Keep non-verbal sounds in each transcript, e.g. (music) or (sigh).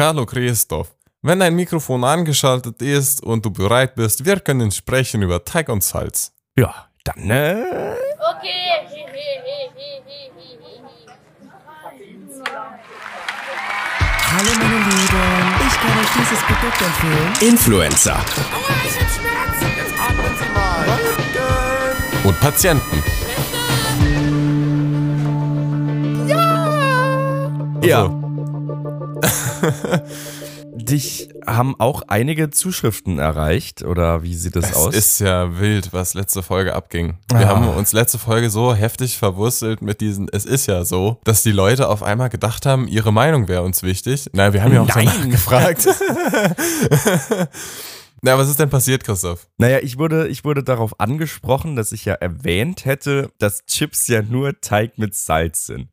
Hallo Christoph. Wenn dein Mikrofon angeschaltet ist und du bereit bist, wir können sprechen über Teig und Salz. Ja, dann, äh, Okay. Hallo meine Lieben, ich kann euch dieses Produkt empfehlen. Influencer Und Patienten. Ja. (laughs) Dich haben auch einige Zuschriften erreicht, oder wie sieht es Es aus? ist ja wild, was letzte Folge abging. Wir Ah. haben uns letzte Folge so heftig verwurstelt mit diesen, es ist ja so, dass die Leute auf einmal gedacht haben, ihre Meinung wäre uns wichtig. Na, wir haben ja auch Nein. (laughs) danach gefragt. (laughs) Na, was ist denn passiert, Christoph? naja, ich wurde, ich wurde darauf angesprochen, dass ich ja erwähnt hätte, dass Chips ja nur Teig mit Salz sind.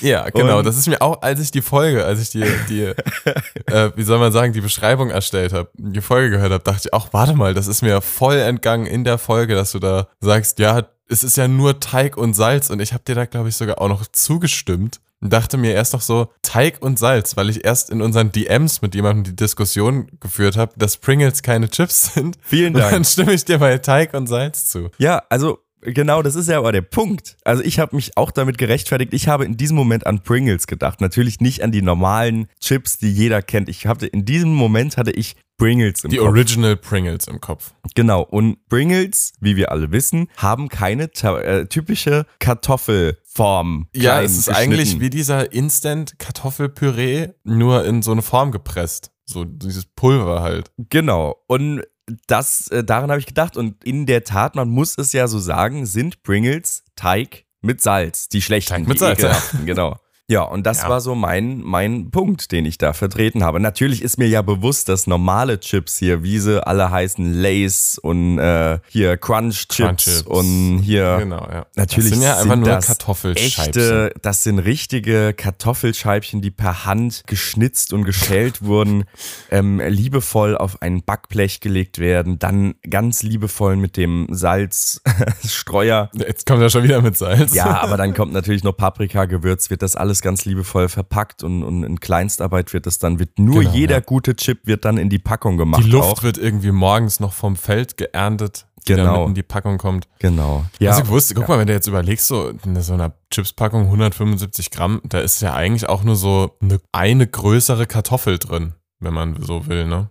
Ja, genau. Und- das ist mir auch, als ich die Folge, als ich die, die (laughs) äh, wie soll man sagen, die Beschreibung erstellt habe, die Folge gehört habe, dachte ich auch, warte mal, das ist mir voll entgangen in der Folge, dass du da sagst, ja, es ist ja nur Teig und Salz und ich habe dir da, glaube ich, sogar auch noch zugestimmt und dachte mir erst noch so, Teig und Salz, weil ich erst in unseren DMs mit jemandem die Diskussion geführt habe, dass Pringles keine Chips sind. Vielen Und dann Dank. stimme ich dir bei Teig und Salz zu. Ja, also genau, das ist ja aber der Punkt. Also ich habe mich auch damit gerechtfertigt. Ich habe in diesem Moment an Pringles gedacht. Natürlich nicht an die normalen Chips, die jeder kennt. Ich hatte in diesem Moment hatte ich Pringles im Die Kopf. Original Pringles im Kopf. Genau. Und Pringles, wie wir alle wissen, haben keine äh, typische Kartoffelform. Ja, es ist eigentlich wie dieser Instant-Kartoffelpüree, nur in so eine Form gepresst. So dieses Pulver halt. Genau. Und das, äh, daran habe ich gedacht. Und in der Tat, man muss es ja so sagen, sind Pringles Teig mit Salz. Die schlechten, Teig mit Salz, ja. genau. Ja, und das Ja. war so mein, mein Punkt, den ich da vertreten habe. Natürlich ist mir ja bewusst, dass normale Chips hier, wie sie alle heißen, Lays und äh, hier Crunch Chips und hier Genau, ja. Natürlich das sind ja einfach nur das Kartoffelscheibchen. Echte, das sind richtige Kartoffelscheibchen, die per Hand geschnitzt und geschält (laughs) wurden, ähm, liebevoll auf ein Backblech gelegt werden, dann ganz liebevoll mit dem Salzstreuer. Jetzt kommt er schon wieder mit Salz. Ja, aber dann kommt natürlich noch Paprika, Gewürz, wird das alles ganz liebevoll verpackt und, und in Kleinstarbeit wird das dann, wird nur Genau, jeder ja. gute Chip wird dann in die Packung gemacht. Die Luft auch. wird irgendwie morgens noch vom Feld geerntet, die Genau. in die Packung kommt. Genau. Ja. Also gewusst, guck mal, wenn du jetzt überlegst, so in so einer Chipspackung 175 Gramm, da ist ja eigentlich auch nur so eine, eine größere Kartoffel drin, wenn man so will, ne?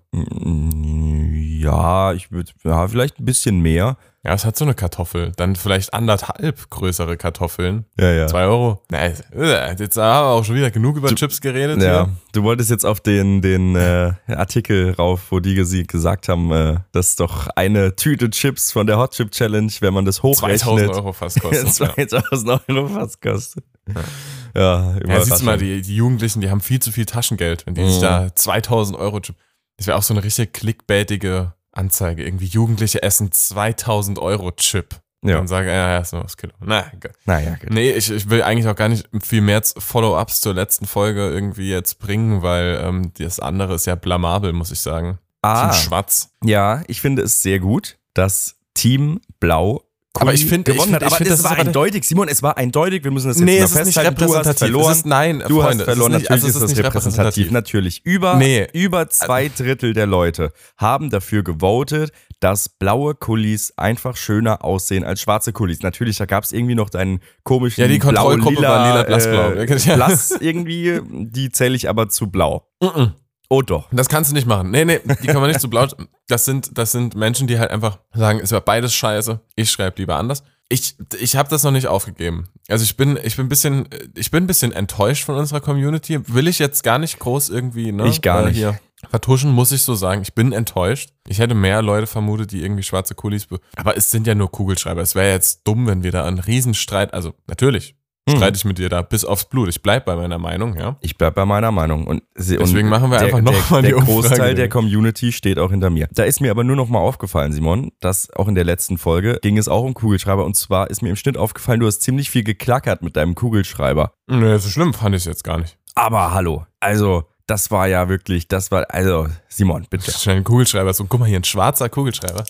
Ja, ich würde, ja, vielleicht ein bisschen mehr. Ja, es hat so eine Kartoffel. Dann vielleicht anderthalb größere Kartoffeln. Ja, ja. Zwei Euro. Na, jetzt haben wir auch schon wieder genug über Chips geredet. Ja, hier. du wolltest jetzt auf den, den äh, Artikel rauf, wo die gesagt haben, äh, dass doch eine Tüte Chips von der Hot Chip Challenge, wenn man das hochrechnet, 2000 Euro fast (laughs) kostet. ja. 2000 Euro fast kostet. Ja, Ja, siehst du mal, die, die Jugendlichen, die haben viel zu viel Taschengeld, wenn die sich Mhm. da 2000 Euro Chip. Das wäre auch so eine richtig clickbaitige Anzeige. Irgendwie Jugendliche essen 2000 Euro Chip. Ja. Und sagen, ja, ja, so das Kilo. Na, ge- Naja, gut. nee, ich, ich will eigentlich auch gar nicht viel mehr Follow-ups zur letzten Folge irgendwie jetzt bringen, weil ähm, das andere ist ja blamabel, muss ich sagen. Ah, Zum Schwatz. ja, ich finde es sehr gut, dass Team Blau Aber ich finde- ich gewonnen finde- hat. ich Aber es das war eindeutig. Simon, es war eindeutig. Wir müssen das jetzt Nee, mal es ist nicht festhalten. Du hast repräsentativ. verloren. Ist, nein, Du Freunde, hast verloren, nicht, natürlich also ist das repräsentativ. Natürlich. Über, Nee. über zwei Drittel der Leute haben dafür gewotet, dass blaue Kulis einfach schöner aussehen als schwarze Kulis. Natürlich, da gab es irgendwie noch deinen komischen Ja, die Kontrollgruppe blau-lila, war lila, blassblau. Äh, Ja. blass irgendwie, die zähle ich aber zu blau. Mhm. Oh doch. Das kannst du nicht machen. Nee, nee, die kann man nicht so blau. Das sind, das sind Menschen, die halt einfach sagen, es war beides scheiße. Ich schreibe lieber anders. Ich, ich habe das noch nicht aufgegeben. Also ich bin, ich bin ein bisschen, ich bin ein bisschen enttäuscht von unserer Community. Will ich jetzt gar nicht groß irgendwie, ne? Ich gar äh, nicht. Hier vertuschen, muss ich so sagen. Ich bin enttäuscht. Ich hätte mehr Leute vermutet, die irgendwie schwarze Kulis. be- Aber es sind ja nur Kugelschreiber. Es wäre jetzt dumm, wenn wir da einen Riesenstreit, also natürlich. Streite ich mit dir da bis aufs Blut. Ich bleib bei meiner Meinung, ja. Ich bleib bei meiner Meinung. Und sie- Deswegen und machen wir der, einfach noch der, mal die Der Umfrage. Großteil der Community steht auch hinter mir. Da ist mir aber nur noch mal aufgefallen, Simon, dass auch in der letzten Folge ging es auch um Kugelschreiber. Und zwar ist mir im Schnitt aufgefallen, du hast ziemlich viel geklackert mit deinem Kugelschreiber. Nee, so schlimm fand ich es jetzt gar nicht. Aber hallo, also das war ja wirklich, das war, also Simon, bitte. Schnell ein Kugelschreiber. So, guck mal hier, ein schwarzer Kugelschreiber.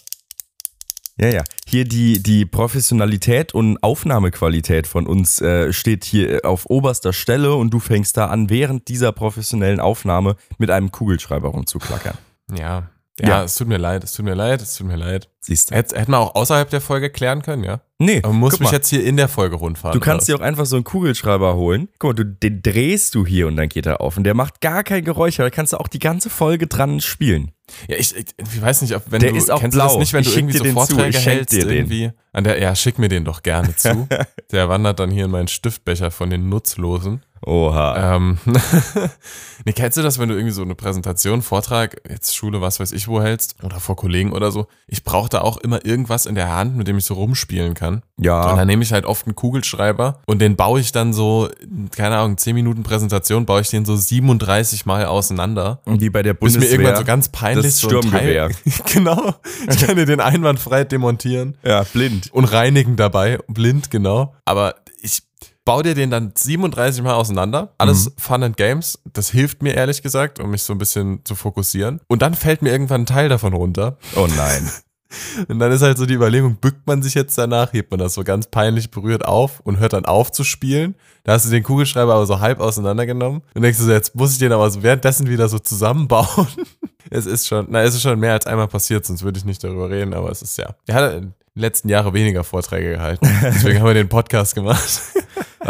Ja, ja. Hier die, die Professionalität und Aufnahmequalität von uns äh, steht hier auf oberster Stelle und du fängst da an, während dieser professionellen Aufnahme mit einem Kugelschreiber rumzuklackern. Ja. Ja, Ja. es tut mir leid, es tut mir leid, es tut mir leid. Siehst du? Hätte hätten wir auch außerhalb der Folge klären können, ja? Nee, Aber man muss mich mal. jetzt hier in der Folge rundfahren. Du kannst oder? dir auch einfach so einen Kugelschreiber holen. Guck mal, du, den drehst du hier und dann geht er auf. Und der macht gar kein Geräusch, aber da kannst du auch die ganze Folge dran spielen. Ja, ich, ich, ich weiß nicht, ob wenn Der du ist auch kennst du das blau. nicht, wenn Ich du irgendwie so den zu. Vorträge schenk hältst dir den. irgendwie an der ja, schick mir den doch gerne zu. (laughs) der wandert dann hier in meinen Stiftbecher von den Nutzlosen. Oha. Ähm, (laughs) nee, kennst du das, wenn du irgendwie so eine Präsentation, Vortrag, jetzt Schule, was weiß ich wo hältst oder vor Kollegen oder so? Ich brauche da auch immer irgendwas in der Hand, mit dem ich so rumspielen kann. Und ja. dann nehme ich halt oft einen Kugelschreiber und den baue ich dann so, keine Ahnung, 10 Minuten Präsentation, baue ich den so 37 Mal auseinander. Und wie bei der Bis Bundeswehr. mir irgendwann so ganz peinlich das so ein Sturmgewehr. Teil, (laughs) genau. Ich kann dir den einwandfrei demontieren ja, blind. und reinigen dabei, blind, genau. Aber baue dir den dann 37 Mal auseinander. Alles Mhm. Fun and Games. Das hilft mir ehrlich gesagt, um mich so ein bisschen zu fokussieren. Und dann fällt mir irgendwann ein Teil davon runter. Oh nein. (laughs) Und dann ist halt so die Überlegung, bückt man sich jetzt danach, hebt man das so ganz peinlich berührt auf und hört dann auf zu spielen. Da hast du den Kugelschreiber aber so halb auseinandergenommen und denkst du so, jetzt muss ich den aber so währenddessen wieder so zusammenbauen. (laughs) es ist schon, na, es ist schon mehr als einmal passiert, sonst würde ich nicht darüber reden, aber es ist ja. Er hat in den letzten Jahre weniger Vorträge gehalten. (laughs) Deswegen haben wir den Podcast gemacht.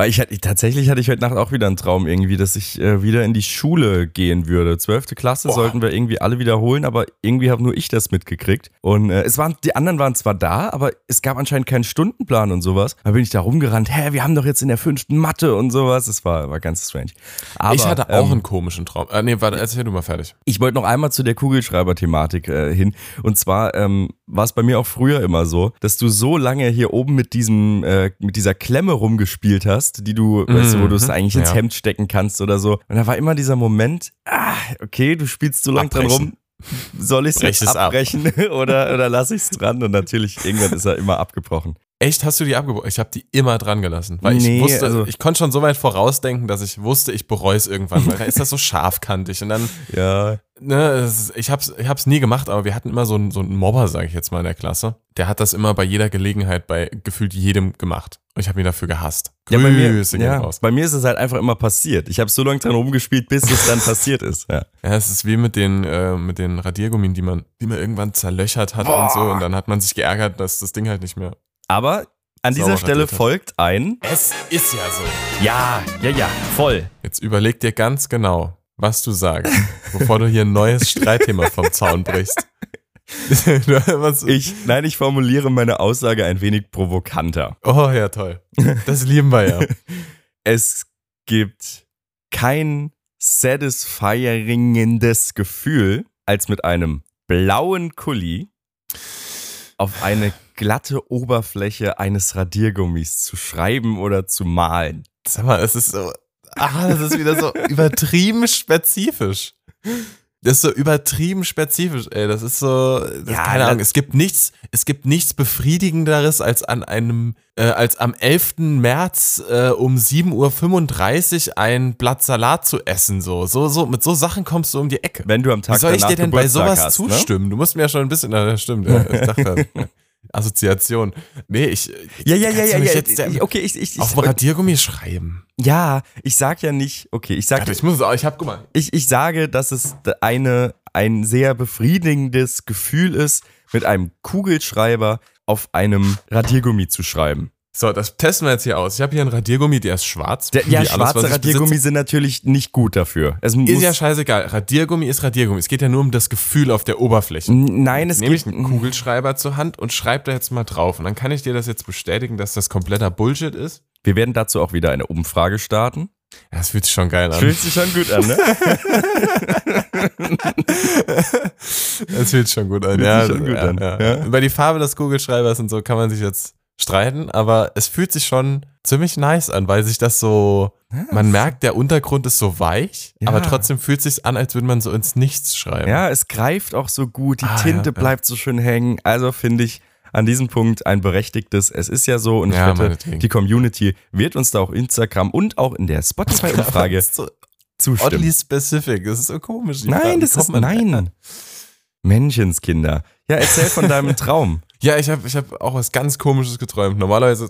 Ich hatte, tatsächlich hatte ich heute Nacht auch wieder einen Traum irgendwie, dass ich äh, wieder in die Schule gehen würde. Zwölfte Klasse Boah. sollten wir irgendwie alle wiederholen, aber irgendwie habe nur ich das mitgekriegt. Und äh, es waren, die anderen waren zwar da, aber es gab anscheinend keinen Stundenplan und sowas. Da bin ich da rumgerannt, hä, wir haben doch jetzt in der fünften Mathe und sowas. Das war, war ganz strange. Aber, ich hatte auch ähm, einen komischen Traum. Äh, nee, warte, erzähl du mal fertig. Ich wollte noch einmal zu der Kugelschreiber-Thematik äh, hin. Und zwar ähm, war es bei mir auch früher immer so, dass du so lange hier oben mit diesem, äh, mit dieser Klemme rumgespielt hast, die du, weißt du, wo du es Mhm, eigentlich ins ja. Hemd stecken kannst oder so. Und da war immer dieser Moment, ah, okay, du spielst so lang dran rum. Soll ich es jetzt es ab. abbrechen (laughs) oder, oder lasse ich es dran? Und natürlich, irgendwann ist er immer abgebrochen. Echt, hast du die abgebrochen? Ich habe die immer dran gelassen, weil Nee, ich wusste, also- ich konnte schon so weit vorausdenken, dass ich wusste, ich bereue es irgendwann, weil da ist das so scharfkantig und dann (laughs) Ja, ne, ich hab's, ich hab's nie gemacht, aber wir hatten immer so einen, so einen Mobber, sage ich jetzt mal, in der Klasse. Der hat das immer bei jeder Gelegenheit bei gefühlt jedem gemacht. Und ich habe ihn dafür gehasst. ja, bei mir, gehen ja, raus. bei mir ist es halt einfach immer passiert. Ich habe so lange dran rumgespielt, bis es dann passiert ist. Ja. (laughs) Ja, es ist wie mit den, äh, mit den Radiergummien, die man, die man irgendwann zerlöchert hat und so. Und dann hat man sich geärgert, dass das Ding halt nicht mehr. Aber an dieser Stelle folgt ein Es ist ja so. Ja, ja, ja, voll. Jetzt überleg dir ganz genau, was du sagst, bevor du hier ein neues Streitthema vom Zaun brichst. (laughs) was, Ich, nein, ich formuliere meine Aussage ein wenig provokanter. oh ja, toll. Das lieben wir ja. (laughs) Es gibt kein satisfyingendes Gefühl, als mit einem blauen Kuli auf eine glatte Oberfläche eines Radiergummis zu schreiben oder zu malen. Sag mal, es ist so, ah, das ist wieder so (laughs) übertrieben spezifisch. Das ist so übertrieben spezifisch, ey. Das ist so, das, Ja, keine Ahnung. Es gibt nichts, es gibt nichts befriedigenderes als an einem, äh, als am 11. März äh, um 7.35 Uhr ein Blatt Salat zu essen. So, so, so, mit so Sachen kommst du um die Ecke. Wenn du am Tag Wie soll ich dir denn bei Geburtstag sowas hast, ne? zustimmen? Du musst mir ja schon ein bisschen, na, das stimmt, ja, ich dachte, (laughs) Assoziation. Nee, ich, Ja, ja, ja, ja, ja. jetzt okay, ich, ich, ich, auf dem Radiergummi schreiben. ja, ich sag ja nicht, okay, ich sag Warte, ich muss, ich hab, guck mal, ich, ich sage, dass es eine, ein sehr befriedigendes Gefühl ist, mit einem Kugelschreiber auf einem Radiergummi zu schreiben. So, das testen wir jetzt hier aus. Ich habe hier einen Radiergummi, der ist schwarz. Der, ja, alles, schwarze ich Radiergummi sind natürlich nicht gut dafür. Es Ist ja scheißegal. Radiergummi ist Radiergummi. Es geht ja nur um das Gefühl auf der Oberfläche. Nein, es Nehme ich geht. einen Kugelschreiber zur Hand und schreibe da jetzt mal drauf. Und dann kann ich dir das jetzt bestätigen, dass das kompletter Bullshit ist. Wir werden dazu auch wieder eine Umfrage starten. Ja, das fühlt sich schon geil an. Fühlt sich schon gut an, ne? (laughs) Das fühlt sich schon gut an. Fühlt Ja, sich schon gut ja, an. Ja. Ja. Über die Farbe des Kugelschreibers und so kann man sich jetzt streiten, aber es fühlt sich schon ziemlich nice an, weil sich das so, man merkt, der Untergrund ist so weich, Ja. aber trotzdem fühlt sich an, als würde man so ins Nichts schreiben. Ja, es greift auch so gut, die Ah, Tinte ja, ja. bleibt so schön hängen. Also finde ich an diesem Punkt ein berechtigtes. Es ist ja so und ich Ja, wette, die Community wird uns da auch Instagram und auch in der Spotify-Umfrage (laughs) zustimmen. oddly specific. Das ist so komisch. Nein, das ist nein. Menschenskinder. Ja, erzähl von deinem (laughs) Traum. Ja, ich habe ich hab auch was ganz Komisches geträumt. Normalerweise,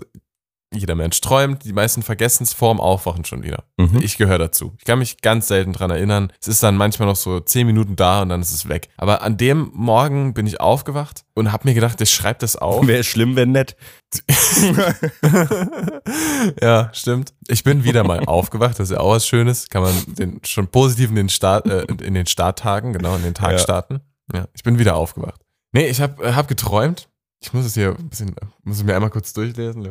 jeder Mensch träumt, die meisten vergessen es vorm Aufwachen schon wieder. Mhm. Ich gehöre dazu. Ich kann mich ganz selten dran erinnern. Es ist dann manchmal noch so zehn Minuten da und dann ist es weg. Aber an dem Morgen bin ich aufgewacht und habe mir gedacht, ich schreibe das auf. Wäre schlimm, wenn nett. (laughs) ja, stimmt. Ich bin wieder mal aufgewacht, das ist ja auch was Schönes. Kann man den, schon positiv in den, Start, äh, in den Starttagen, genau, in den Tag Ja. starten. Ja, ich bin wieder aufgewacht. Nee, ich habe hab geträumt. Ich muss es hier ein bisschen, muss es mir einmal kurz durchlesen.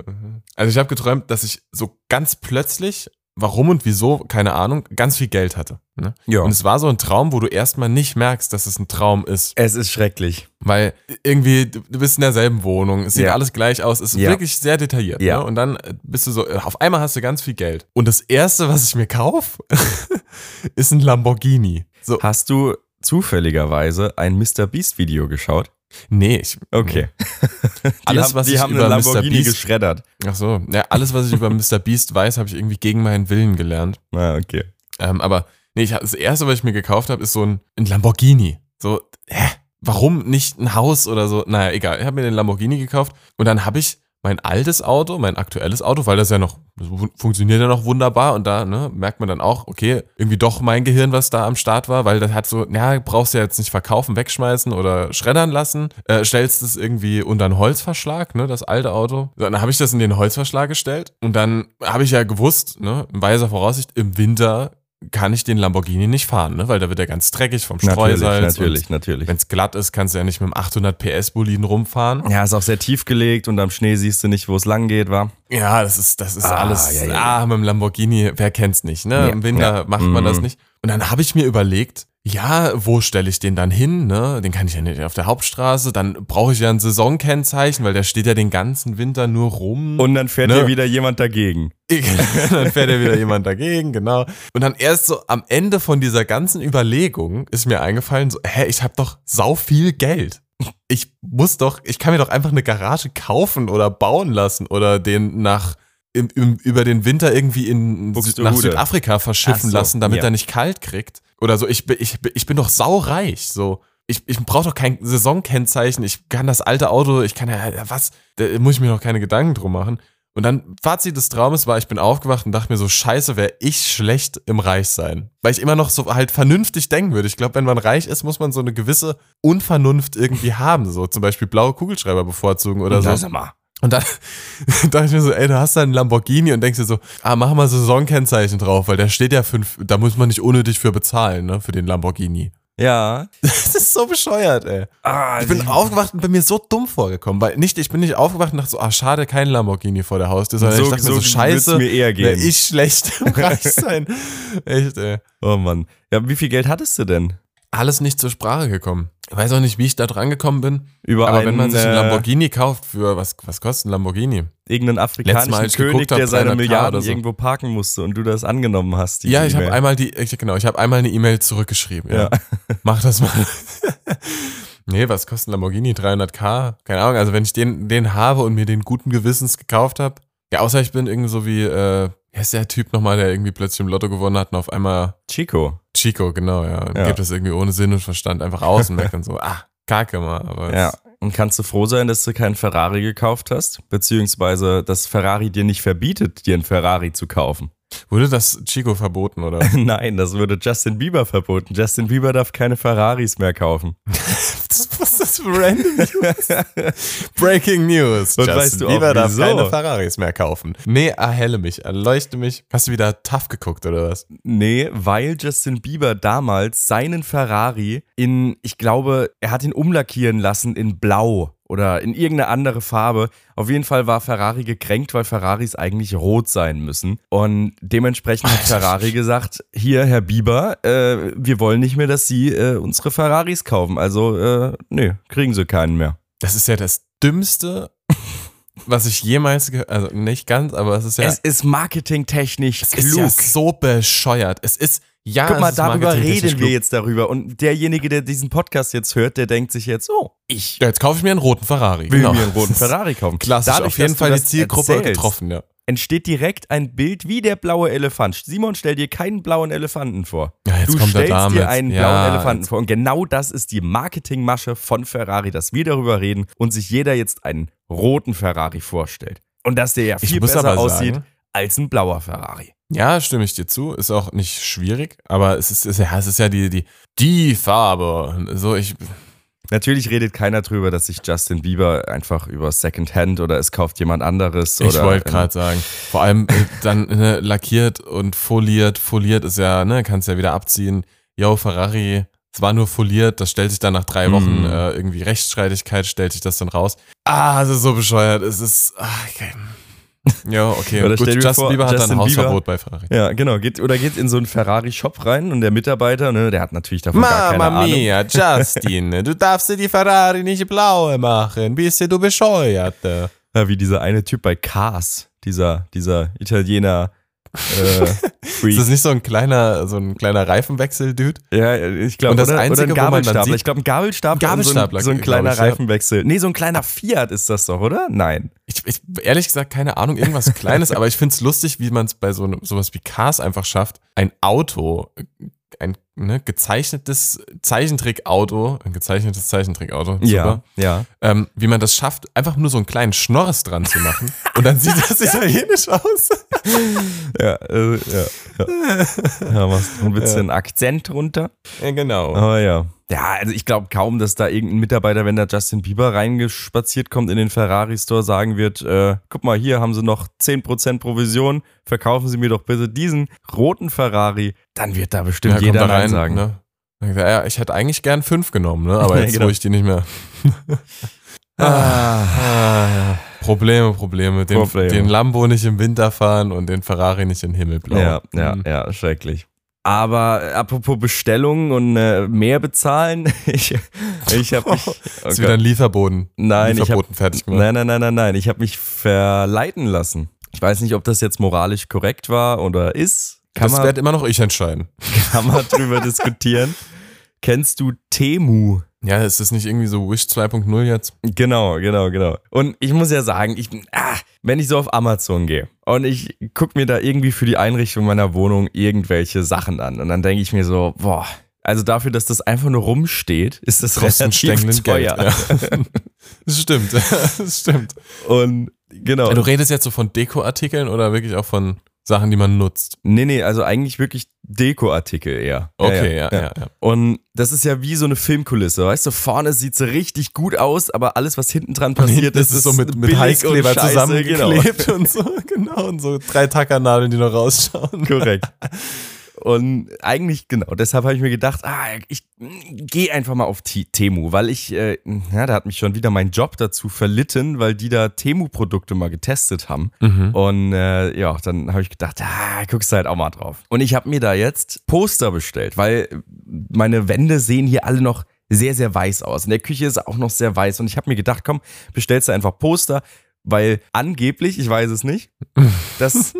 Also ich habe geträumt, dass ich so ganz plötzlich, warum und wieso, keine Ahnung, ganz viel Geld hatte. Ne? Ja. Und es war so ein Traum, wo du erstmal nicht merkst, dass es ein Traum ist. Es ist schrecklich. Weil irgendwie, du bist in derselben Wohnung, es sieht Ja. alles gleich aus, es ist Ja. wirklich sehr detailliert. Ja. Ne? Und dann bist du so, auf einmal hast du ganz viel Geld. Und das erste, was ich mir kaufe, (laughs) ist ein Lamborghini. So, Hast du zufälligerweise ein Mr. Beast Video geschaut? Nee, ich, Okay. (laughs) Die Alles, haben, was die ich haben über einen Mr. Lamborghini Beast- geschreddert. ach so, ja, alles, was ich über (laughs) Mr. Beast weiß, habe ich irgendwie gegen meinen Willen gelernt. Ah, okay. Ähm, aber nee, ich, das erste, was ich mir gekauft habe, ist so ein, ein Lamborghini. So, hä? Warum nicht ein Haus oder so? Naja, egal. Ich habe mir den Lamborghini gekauft und dann habe ich mein altes Auto, mein aktuelles Auto, weil das ja noch, das fu- funktioniert ja noch wunderbar und da ne, merkt man dann auch, okay, irgendwie doch mein Gehirn, was da am Start war, weil das hat so, ja, brauchst du ja jetzt nicht verkaufen, wegschmeißen oder schreddern lassen, äh, stellst es irgendwie unter einen Holzverschlag, ne, das alte Auto. Dann habe ich das in den Holzverschlag gestellt und dann habe ich ja gewusst, ne, in weiser Voraussicht, im Winter kann ich den Lamborghini nicht fahren, ne, weil da wird er ganz dreckig vom Natürlich, Streusalz. natürlich, natürlich. Wenn es glatt ist, kannst du ja nicht mit dem 800 PS Boliden rumfahren. Ja, ist auch sehr tief gelegt und am Schnee siehst du nicht, wo es lang geht, wa? Ja, das ist, das ist Ah, alles. ja, ja. Ah, mit dem Lamborghini, wer kennt's nicht, ne? Ja, Im Winter macht man das Mhm. nicht. Und dann habe ich mir überlegt, ja, wo stelle ich den dann hin, ne? Den kann ich ja nicht auf der Hauptstraße, dann brauche ich ja ein Saisonkennzeichen, weil der steht ja den ganzen Winter nur rum. Und dann fährt Ne? dir wieder jemand dagegen. (laughs) dann fährt ja wieder jemand dagegen, genau. Und dann erst so am Ende von dieser ganzen Überlegung ist mir eingefallen, so, hä, ich habe doch sau viel Geld. Ich muss doch, ich kann mir doch einfach eine Garage kaufen oder bauen lassen oder den nach im, im, über den Winter irgendwie in nach Südafrika verschiffen so, lassen, damit ja. er nicht kalt kriegt. Oder so, ich, bin- ich, ich bin doch saureich. So, ich, ich brauche doch kein Saisonkennzeichen. Ich kann das alte Auto, ich kann ja, was, da muss ich mir noch keine Gedanken drum machen. Und dann, Fazit des Traumes war, ich bin aufgewacht und dachte mir so, scheiße, wäre ich schlecht im Reichsein. Weil ich immer noch so halt vernünftig denken würde. Ich glaube, wenn man reich ist, muss man so eine gewisse Unvernunft irgendwie haben. So zum Beispiel blaue Kugelschreiber bevorzugen oder so. sag mal. Und dann (laughs) dachte ich mir so, ey, du hast da einen Lamborghini und denkst dir so, ah, mach mal Saisonkennzeichen drauf, weil der steht ja fünf, da muss man nicht unnötig für bezahlen, ne, für den Lamborghini. Ja. (laughs) Das ist so bescheuert, ey. Ah, Ich bin aufgewacht und bin mir so dumm vorgekommen, weil nicht, ich bin nicht aufgewacht und dachte so, ah, schade, kein Lamborghini vor der Haustür, sondern So- ich dachte mir so so, scheiße, mir eher gehen. ich schlecht im (laughs) Reichsein. Echt, ey. Oh Mann. Ja, wie viel Geld hattest du denn? Alles nicht zur Sprache gekommen. Ich weiß auch nicht, wie ich da dran gekommen bin, Über aber einen, wenn man sich einen äh, Lamborghini kauft, für, was, was kostet ein Lamborghini? irgendeinen afrikanischen König, der seine 300k Milliarden so. irgendwo parken musste und du das angenommen hast. Ja, ich habe E-Mail. einmal die, ich, genau, ich habe einmal eine E-Mail zurückgeschrieben. Ja. Ja. (laughs) Mach das mal. (laughs) nee, was kostet ein Lamborghini? 300k? Keine Ahnung. Also wenn ich den, den habe und mir den guten Gewissens gekauft habe. Ja, außer ich bin irgendwie so wie, äh, wer ist der Typ nochmal, der irgendwie plötzlich im Lotto gewonnen hat und auf einmal Chico. Chico, genau, ja. Und Ja. gibt das irgendwie ohne Sinn und Verstand einfach aus und merkt dann so, (laughs) ah, kacke mal. Aber Ja. Und kannst du froh sein, dass du keinen Ferrari gekauft hast? Beziehungsweise, dass Ferrari dir nicht verbietet, dir einen Ferrari zu kaufen. Wurde das Chico verboten, oder? (laughs) Nein, das würde Justin Bieber verboten. Justin Bieber darf keine Ferraris mehr kaufen. Was (laughs) ist das für random News? Breaking News. Und Justin weißt du auch, Bieber darf wieso? keine Ferraris mehr kaufen. Nee, erhelle mich, erleuchte mich. Hast du wieder tough geguckt oder was? Nee, weil Justin Bieber damals seinen Ferrari in, ich glaube, er hat ihn umlackieren lassen in Blau oder in irgendeine andere Farbe. Auf jeden Fall war Ferrari gekränkt, weil Ferraris eigentlich rot sein müssen. Und dementsprechend hat Ferrari gesagt, hier, Herr Bieber, äh, wir wollen nicht mehr, dass Sie äh, unsere Ferraris kaufen. Also, äh, nö, kriegen Sie keinen mehr. Das ist ja das Dümmste, was ich jemals gehört Also nicht ganz, aber es ist ja, Es ist marketingtechnisch es klug. ist ja so bescheuert. Es ist, ja, Guck mal, darüber reden wir jetzt darüber. Und derjenige, der diesen Podcast jetzt hört, der denkt sich jetzt, oh, ich Ja, jetzt kaufe ich mir einen roten Ferrari. will genau. mir einen roten Ferrari kaufen. (laughs) Klassisch, Dadurch, auf jeden Fall die Zielgruppe erzählst, getroffen, ja. entsteht direkt ein Bild wie der blaue Elefant. Simon, stell dir keinen blauen Elefanten vor. Ja, jetzt du kommt stellst damit. dir einen Ja, blauen Elefanten vor. Und genau das ist die Marketingmasche von Ferrari, dass wir darüber reden und sich jeder jetzt einen roten Ferrari vorstellt. Und dass der ja viel besser aussieht sagen- als ein blauer Ferrari. Ja, stimme ich dir zu. Ist auch nicht schwierig, aber es ist, ist ja, es ist ja die, die, die Farbe. So, ich, Natürlich redet keiner drüber, dass sich Justin Bieber einfach über Secondhand oder es kauft jemand anderes. ich wollte gerade sagen, vor allem äh, dann ne, lackiert und foliert. Foliert ist ja, ne, kannst ja wieder abziehen. Yo, Ferrari, es war nur foliert, das stellt sich dann nach drei Wochen Mhm. äh, irgendwie Rechtsstreitigkeit, stellt sich das dann raus. Ah, es ist so bescheuert. Es ist, ah, okay. Ja, okay. Oder Gut, Justin vor, Bieber hat Justin dann Bieber- Hausverbot bei Ferrari. Ja, genau. Geht, oder geht in so einen Ferrari-Shop rein und der Mitarbeiter, ne, der hat natürlich davon gar keine Mama Ahnung. mia, Justin, (laughs) du darfst dir die Ferrari nicht blaue machen. Bist du bescheuert? Ja, wie dieser eine Typ bei Cars, dieser, dieser Italiener. Äh. Ist das nicht so ein kleiner, so ein kleiner Reifenwechsel-Dude? Ja, ich glaube, das oder, Einzige, oder ein Gabelstapler. sieht- ich glaube, ein Gabelstapler, Gabelstapler, und so ein, so ein kleiner ich. Reifenwechsel. Nee, so ein kleiner Fiat ist das doch, oder? Nein. Ich, ich ehrlich gesagt keine Ahnung, irgendwas (laughs) Kleines, aber ich finde es lustig, wie man es bei so einem- sowas wie Cars einfach schafft, ein Auto, ein ne, gezeichnetes Zeichentrickauto, ein gezeichnetes Zeichentrickauto, super, ja. ähm, wie man das schafft, einfach nur so einen kleinen Schnorres dran zu machen und dann sieht das (laughs) italienisch aus. (laughs) Ja, äh, ja. Ja, ja machst ein bisschen Akzent runter. Ja, genau. Aber ja. Ja, also ich glaube kaum, dass da irgendein Mitarbeiter, wenn da Justin Bieber reingespaziert kommt in den Ferrari-Store, sagen wird, äh, guck mal, hier haben sie noch 10% Provision, verkaufen Sie mir doch bitte diesen roten Ferrari. Dann wird da bestimmt Ja, jeder kommt rein sagen. Ne? Ja, ich hätte eigentlich gern fünf genommen, ne? aber (laughs) jetzt, genau. wo ich die nicht mehr. (laughs) Ah, Ah. Probleme, Probleme. Den, Probleme. den Lambo nicht im Winter fahren und den Ferrari nicht in Himmelblau. ja, ja, Mhm. ja, schrecklich. Aber äh, apropos Bestellungen und äh, mehr bezahlen, (laughs) ich, ich habe mich. oh ist wieder ein Lieferboden. Nein, ich hab- fertig gemacht. Nein, nein, nein, nein, nein. Ich habe mich verleiten lassen. Ich weiß nicht, ob das jetzt moralisch korrekt war oder ist. Kann, das werde immer noch ich entscheiden. (laughs) kann man drüber diskutieren. Kennst du Temu? Ja, ist das nicht irgendwie so Wish 2.0 jetzt? Genau, genau, genau. Und ich muss ja sagen, ich ah, wenn ich so auf Amazon gehe und ich gucke mir da irgendwie für die Einrichtung meiner Wohnung irgendwelche Sachen an und dann denke ich mir so, boah, also dafür, dass das einfach nur rumsteht, ist das Kostet einen relativ teuer. Geld. Ja. Das stimmt, (laughs) das stimmt. Und genau. Du redest jetzt so von Dekoartikeln oder wirklich auch von Sachen, die man nutzt? Nee, nee, also eigentlich wirklich Dekoartikel eher. Okay, ja, ja, ja. Und das ist ja wie so eine Filmkulisse, weißt du, vorne sieht sie richtig gut aus, aber alles, was hinten dran passiert, das ist so mit, mit Heißkleber und scheiße, zusammengeklebt Genau. (laughs) und so, genau, und so drei Tackernadeln, die noch rausschauen. Korrekt. (laughs) Und eigentlich, genau, deshalb habe ich mir gedacht, ah, ich gehe einfach mal auf T- Temu, weil ich, äh, ja, da hat mich schon wieder mein Job dazu verlitten, weil die da Temu-Produkte mal getestet haben. Mhm. Und äh, ja, dann habe ich gedacht, ah, guckst du halt auch mal drauf. Und ich habe mir da jetzt Poster bestellt, weil meine Wände sehen hier alle noch sehr, sehr weiß aus. In der Küche ist auch noch sehr weiß. Und ich habe mir gedacht, komm, bestellst du einfach Poster, weil angeblich, ich weiß es nicht, (laughs) das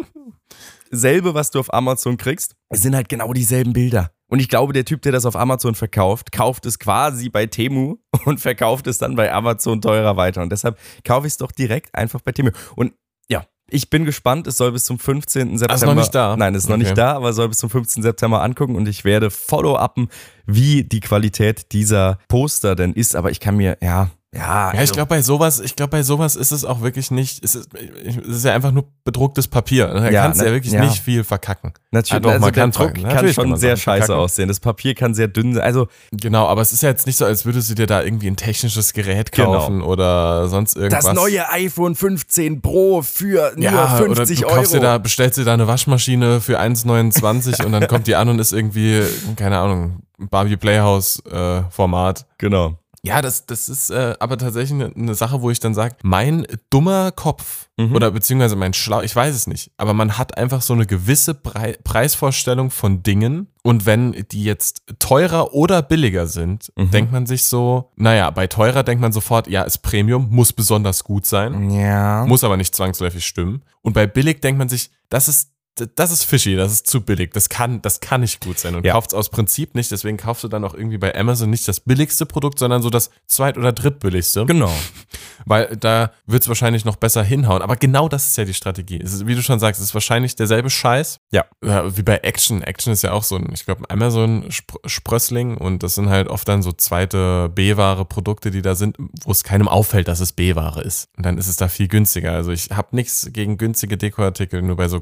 selbe, was du auf Amazon kriegst, sind halt genau dieselben Bilder. Und ich glaube, der Typ, der das auf Amazon verkauft, kauft es quasi bei Temu (laughs) und verkauft es dann bei Amazon teurer weiter. Und deshalb kaufe ich es doch direkt einfach bei Temu. Und ja, ich bin gespannt. Es soll bis zum 15. September. ist noch nicht da? Nein, es ist noch Okay. nicht da, aber soll bis zum 15. September angucken und ich werde follow-uppen, wie die Qualität dieser Poster denn ist. Aber ich kann mir, ja, ja. Ja, ich also- glaube bei sowas, ich glaube bei sowas ist es auch wirklich nicht, es ist, es ist ja einfach nur bedrucktes Papier. Da Ja, kannst du ne? ja wirklich Ja. nicht viel verkacken. Natürlich, also man der kann Druck verkacken. kann schon kann man sehr scheiße verkacken. aussehen. Das Papier kann sehr dünn sein. Also Genau, aber es ist ja jetzt nicht so, als würdest du dir da irgendwie ein technisches Gerät Genau. kaufen oder sonst irgendwas. das neue iPhone 15 Pro für nur ja, 50 oder du Euro. kaufst dir da, bestellst dir da eine Waschmaschine für 1,29 (laughs) und dann kommt die an und ist irgendwie, keine Ahnung, Barbie Playhouse äh, Format. genau. Ja, das, das ist äh, aber tatsächlich eine, eine Sache, wo ich dann sage, mein dummer Kopf Mhm. oder beziehungsweise mein Schlau, ich weiß es nicht, aber man hat einfach so eine gewisse Brei Preisvorstellung von Dingen und wenn die jetzt teurer oder billiger sind, Mhm. denkt man sich so, naja, bei teurer denkt man sofort, ja, ist Premium, muss besonders gut sein, Ja. muss aber nicht zwangsläufig stimmen. Und bei billig denkt man sich, das ist das ist fishy, das ist zu billig, das kann, das kann nicht gut sein und Ja. kauft es aus Prinzip nicht, deswegen kaufst du dann auch irgendwie bei Amazon nicht das billigste Produkt, sondern so das zweit- oder drittbilligste. Genau. weil da wird es wahrscheinlich noch besser hinhauen. Aber genau das ist ja die Strategie. Ist, wie du schon sagst, es ist wahrscheinlich derselbe Scheiß. Ja. ja wie bei Action. Action ist ja auch so ein, ich glaube, einmal so ein Spr Sprössling und das sind halt oft dann so zweite B-Ware Produkte, die da sind, wo es keinem auffällt, dass es B-Ware ist. Und dann ist es da viel günstiger. Also ich habe nichts gegen günstige Dekoartikel, nur bei so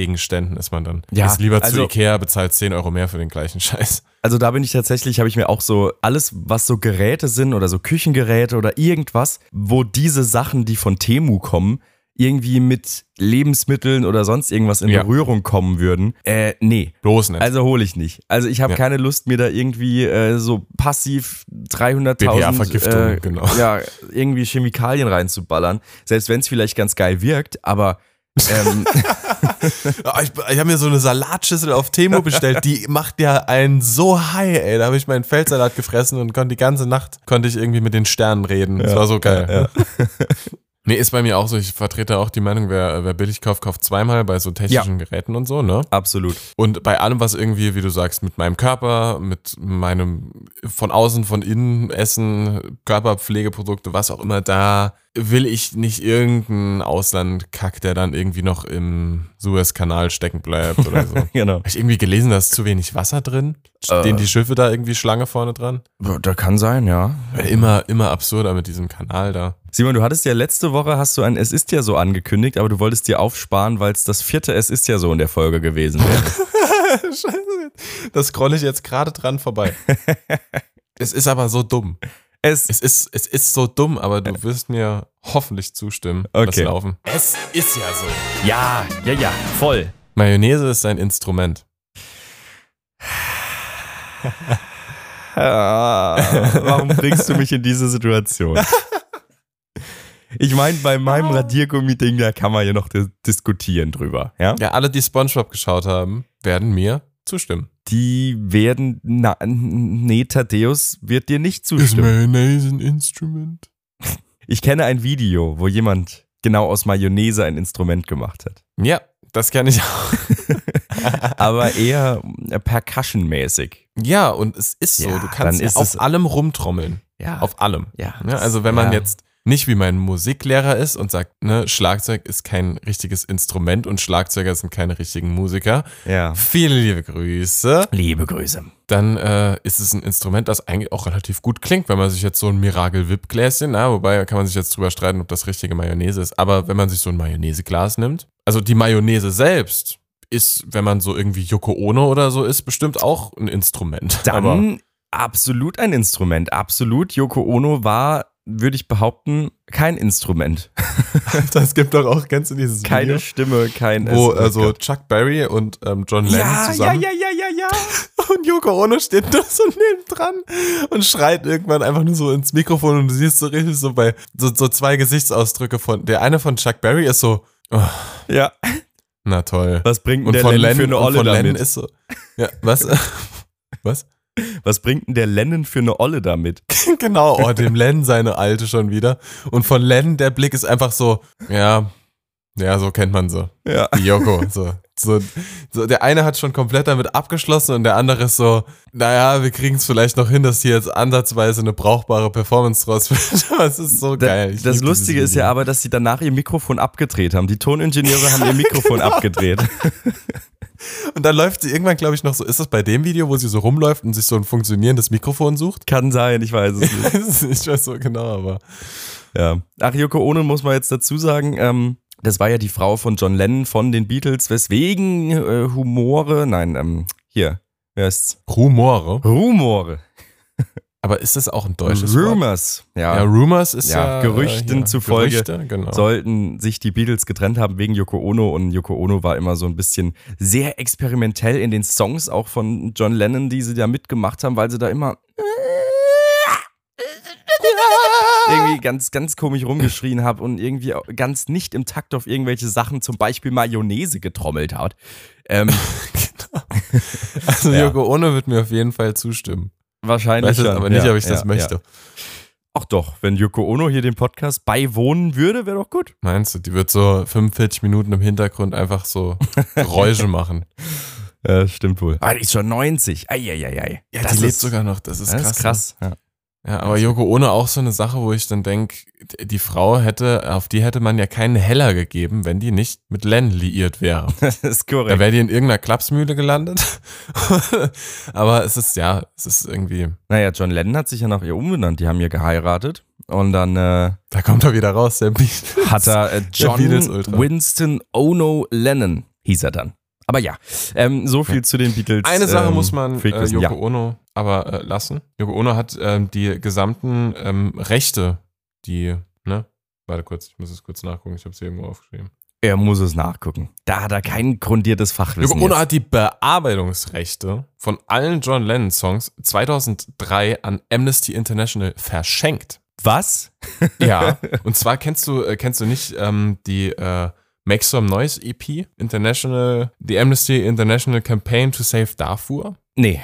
Gebrauchsgegenständen ist man dann. Ja, ist lieber also- zu Ikea, bezahlt 10 Euro mehr für den gleichen (laughs) Scheiß. Also da bin ich tatsächlich, habe ich mir auch so alles, was so Geräte sind oder so Küchengeräte oder irgendwas, wo diese Sachen, die von Temu kommen, irgendwie mit Lebensmitteln oder sonst irgendwas in Ja. Berührung kommen würden. Äh, nee. Bloß nicht. Also hole ich nicht. Also ich habe Ja. keine Lust, mir da irgendwie äh, so passiv 300.000 BPA-Vergiftung, äh, genau. ja, irgendwie Chemikalien reinzuballern. Selbst wenn es vielleicht ganz geil wirkt, aber ähm, (laughs) Ich, ich habe mir so eine Salatschüssel auf Temo bestellt, die macht ja einen so high, ey. Da habe ich meinen Feldsalat gefressen und konnte die ganze Nacht konnte ich irgendwie mit den Sternen reden. Das war so geil. Nee, ist bei mir auch so. Ich vertrete auch die Meinung, wer, wer billig kauft, kauft zweimal bei so technischen Geräten und so, ne? absolut. Und bei allem, was irgendwie, wie du sagst, mit meinem Körper, mit meinem von außen, von innen Essen, Körperpflegeprodukte, was auch immer, da will ich nicht irgendeinen Auslandkack, der dann irgendwie noch im Suezkanal stecken bleibt oder so. Habe (laughs) Genau. ich irgendwie gelesen, da ist zu wenig Wasser drin? Stehen die Schiffe da irgendwie Schlange vorne dran? Da kann sein, ja. Immer, immer absurder mit diesem Kanal da. Simon, du hattest ja letzte Woche hast du ein Es ist ja so angekündigt, aber du wolltest dir aufsparen, weil es das vierte Es ist ja so in der Folge gewesen wäre. (laughs) Scheiße. Das scrolle ich jetzt gerade dran vorbei. (laughs) es ist aber so dumm. Es Es ist, es ist so dumm, aber du wirst mir hoffentlich zustimmen. Okay. laufen. Es ist ja so. ja, ja, ja, voll. Mayonnaise ist ein Instrument. (laughs) Ah, warum bringst du mich in diese Situation? Ich meine, bei meinem Radiergummi-Ding, da kann man ja noch dis diskutieren drüber, ja? Ja, alle, die Spongebob geschaut haben, werden mir zustimmen. Die werden, na, nee, Thaddeus wird dir nicht zustimmen. Mayonnaise ein Instrument? (laughs) Ich kenne ein Video, wo jemand genau aus Mayonnaise ein Instrument gemacht hat. Ja, das kann ich auch. (laughs) Aber eher äh, percussion-mäßig. Ja, und es ist so. Ja, du kannst ja ist auf es- allem rumtrommeln. Ja. Auf allem. ja, Ja, also wenn man ja. jetzt nicht wie mein Musiklehrer ist und sagt, ne, Schlagzeug ist kein richtiges Instrument und Schlagzeuger sind keine richtigen Musiker. Ja. Viele liebe Grüße. Liebe Grüße. Dann äh, ist es ein Instrument, das eigentlich auch relativ gut klingt, wenn man sich jetzt so ein Miracle Whip Gläschen, na, wobei kann man sich jetzt drüber streiten, ob das richtige Mayonnaise ist, aber wenn man sich so ein Mayonnaiseglas nimmt, also die Mayonnaise selbst ist, wenn man so irgendwie Yoko Ono oder so ist, bestimmt auch ein Instrument. aber Dann absolut ein Instrument. Absolut. Yoko Ono war, würde ich behaupten, kein Instrument. (laughs) das gibt doch auch, kennst du dieses Keine Video? Stimme, kein Wo also Chuck Berry und ähm, John Lennon ja, ja, zusammen ja, ja, ja, ja. (laughs) und Yoko Ono steht nur so nebendran und schreit irgendwann einfach nur so ins Mikrofon und du siehst so richtig so bei so, so zwei Gesichtsausdrücke von der eine von Chuck Berry ist so oh, Ja. na toll Was bringt und der von Lennon für Lennon eine und Olle von Lennon damit? ist so ja was (laughs) was Was bringt denn der Lennon für eine Olle damit? (laughs) genau oh dem Len seine alte schon wieder und von Len der Blick ist einfach so ja ja so kennt man so Ja. die Yoko. So, so, so, der eine hat schon komplett damit abgeschlossen und der andere ist so, naja, wir kriegen es vielleicht noch hin, dass hier jetzt ansatzweise eine brauchbare Performance draus wird. (laughs) Es ist so Da, geil. Ich das Lustige ist ja aber, dass sie danach ihr Mikrofon abgedreht haben. Die Toningenieure haben ihr Mikrofon Genau. (laughs) abgedreht. (laughs) Und dann läuft sie irgendwann, glaube ich, noch so, ist das bei dem Video, wo sie so rumläuft und sich so ein funktionierendes Mikrofon sucht? Kann sein, ich weiß es nicht. Ich weiß es nicht mehr so genau, aber. Ja. Ach, Yoko Ono muss man jetzt dazu sagen, ähm, das war ja die Frau von John Lennon von den Beatles, weswegen äh, Humore, nein, ähm, hier, wer ist's? Rumore. Rumore. (laughs) Aber ist das auch ein deutsches Wort? Rumors. Ja. Ja, Rumors ist Ja, ja. Gerüchten hier, zufolge Gerüchte, genau. sollten sich die Beatles getrennt haben wegen Yoko Ono und Yoko Ono war immer so ein bisschen sehr experimentell in den Songs auch von John Lennon, die sie da mitgemacht haben, weil sie da immer irgendwie ganz, ganz komisch rumgeschrien hat und irgendwie ganz nicht im Takt auf irgendwelche Sachen, zum Beispiel Mayonnaise getrommelt hat. Ähm, (laughs) Also Ja. Yoko Ono wird mir auf jeden Fall zustimmen. wahrscheinlich Weiß es aber nicht, ja, ob ich das ja, möchte. Ja. Ach doch, wenn Yoko Ono hier den Podcast beiwohnen würde, wäre doch gut. Meinst du, die wird so 45 Minuten im Hintergrund einfach so (laughs) Geräusche machen? Ja, stimmt wohl. Aber die ist schon 90. Eieiei. Ja, das die lebt sogar noch, das ist das krass. ist krass. Ja. Ja, aber Yoko Ono auch so eine Sache, wo ich dann denke, die Frau hätte, auf die hätte man ja keinen Heller gegeben, wenn die nicht mit Len liiert wäre. (laughs) Das ist Da korrekt. wäre die in irgendeiner Klapsmühle gelandet. (laughs) aber es ist, ja, es ist irgendwie, Naja, John Lennon hat sich ja nach ihr umbenannt. Die haben ja geheiratet. Und dann äh, da kommt er wieder raus, der Beat. hat er äh, (laughs) John Beatles. Winston Ono Lennon, hieß er dann. Aber ja, ähm, so viel zu den Beatles. Eine Sache ähm, muss man äh. Yoko ja. Ono aber äh, lassen. Yoko Ono hat ähm, die gesamten ähm, Rechte, die, ne? Warte kurz, ich muss es kurz nachgucken, ich habe es irgendwo aufgeschrieben. Er muss es nachgucken. Da hat er kein grundiertes Fachwissen. Yoko Ono hat die Bearbeitungsrechte von allen John Lennon Songs 2003 an Amnesty International verschenkt. Was? (laughs) Ja. (laughs) Und zwar kennst du, äh, kennst du nicht ähm, die äh, Make Some Noise EP? International, die Amnesty International Campaign to Save Darfur? Nee.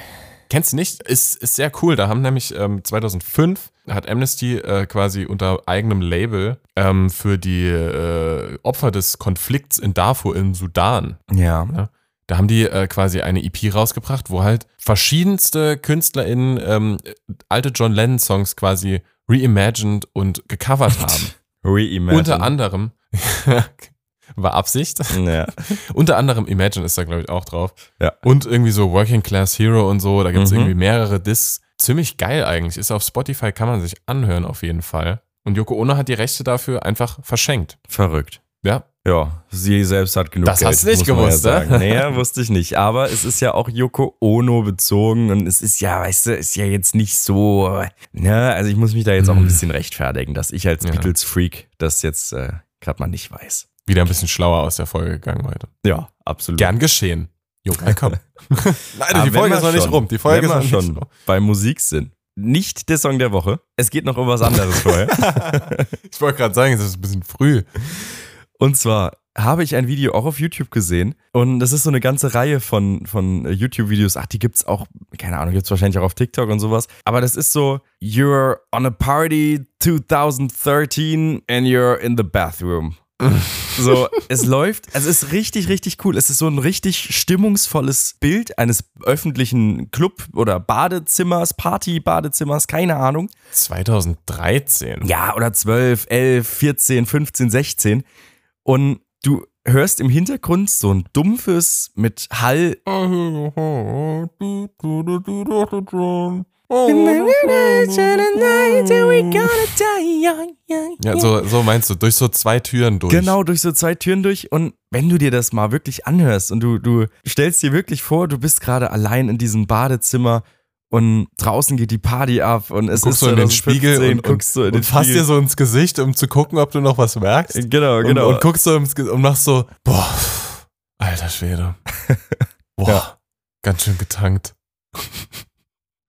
Kennst du nicht? Ist, ist sehr cool. Da haben nämlich ähm, 2005 hat Amnesty äh, quasi unter eigenem Label ähm, für die äh, Opfer des Konflikts in Darfur im Sudan Ja. da haben die äh, quasi eine EP rausgebracht, wo halt verschiedenste KünstlerInnen ähm, alte John Lennon-Songs quasi reimagined und gecovert haben. Reimagine. Unter anderem, (laughs) war Absicht, Ja. (laughs) unter anderem Imagine ist da, glaube ich, auch drauf. Ja. Und irgendwie so Working Class Hero und so, da gibt es Mhm. irgendwie mehrere Discs. Ziemlich geil eigentlich. Ist auf Spotify, kann man sich anhören auf jeden Fall. Und Yoko Ono hat die Rechte dafür einfach verschenkt. Verrückt. Ja, Ja, sie selbst hat genug Das Geld. hast du nicht gewusst, ja ne? Nee, (laughs) wusste ich nicht. Aber es ist ja auch Yoko Ono bezogen und es ist ja, weißt du, ist ja jetzt nicht so, ne, also ich muss mich da jetzt auch ein bisschen rechtfertigen, dass ich als Ja. Beatles-Freak das jetzt äh, gerade mal nicht weiß. Wieder ein bisschen schlauer aus der Folge gegangen heute. Ja, absolut. Gern geschehen. Jo, (laughs) komm. Nein, Aber die wenn Folge ist noch nicht rum. Die Folge wenn ist noch nicht schon rum. bei Musik sind. Nicht der Song der Woche. Es geht noch um was anderes vorher. (laughs) Ich wollte gerade sagen, es ist ein bisschen früh. Und zwar habe ich ein Video auch auf YouTube gesehen und das ist so eine ganze Reihe von, von YouTube-Videos. Ach, die gibt's auch, keine Ahnung, gibt's wahrscheinlich auch auf TikTok und sowas. Aber das ist so, you're on a party 2013 and you're in the bathroom. So, es läuft, also es ist richtig, richtig cool. Es ist so ein richtig stimmungsvolles Bild eines öffentlichen Club- oder Badezimmers, Party-Badezimmers, keine Ahnung. 2013. Ja, oder 12, 11, 14, 15, 16. Und du hörst im Hintergrund so ein dumpfes mit Hall. Ja, so, so meinst du, durch so zwei Türen durch. Genau, durch so zwei Türen durch. Und wenn du dir das mal wirklich anhörst und du, du stellst dir wirklich vor, du bist gerade allein in diesem Badezimmer und draußen geht die Party ab und es Guckst ist du in den 2015, Spiegel und, und, guckst in den und fasst dir so ins Gesicht, um zu gucken, ob du noch was merkst. Genau, genau. Und, und guckst so ins Ge- und machst so, boah, alter Schwede. (laughs) Boah, Ja. ganz schön getankt. (laughs)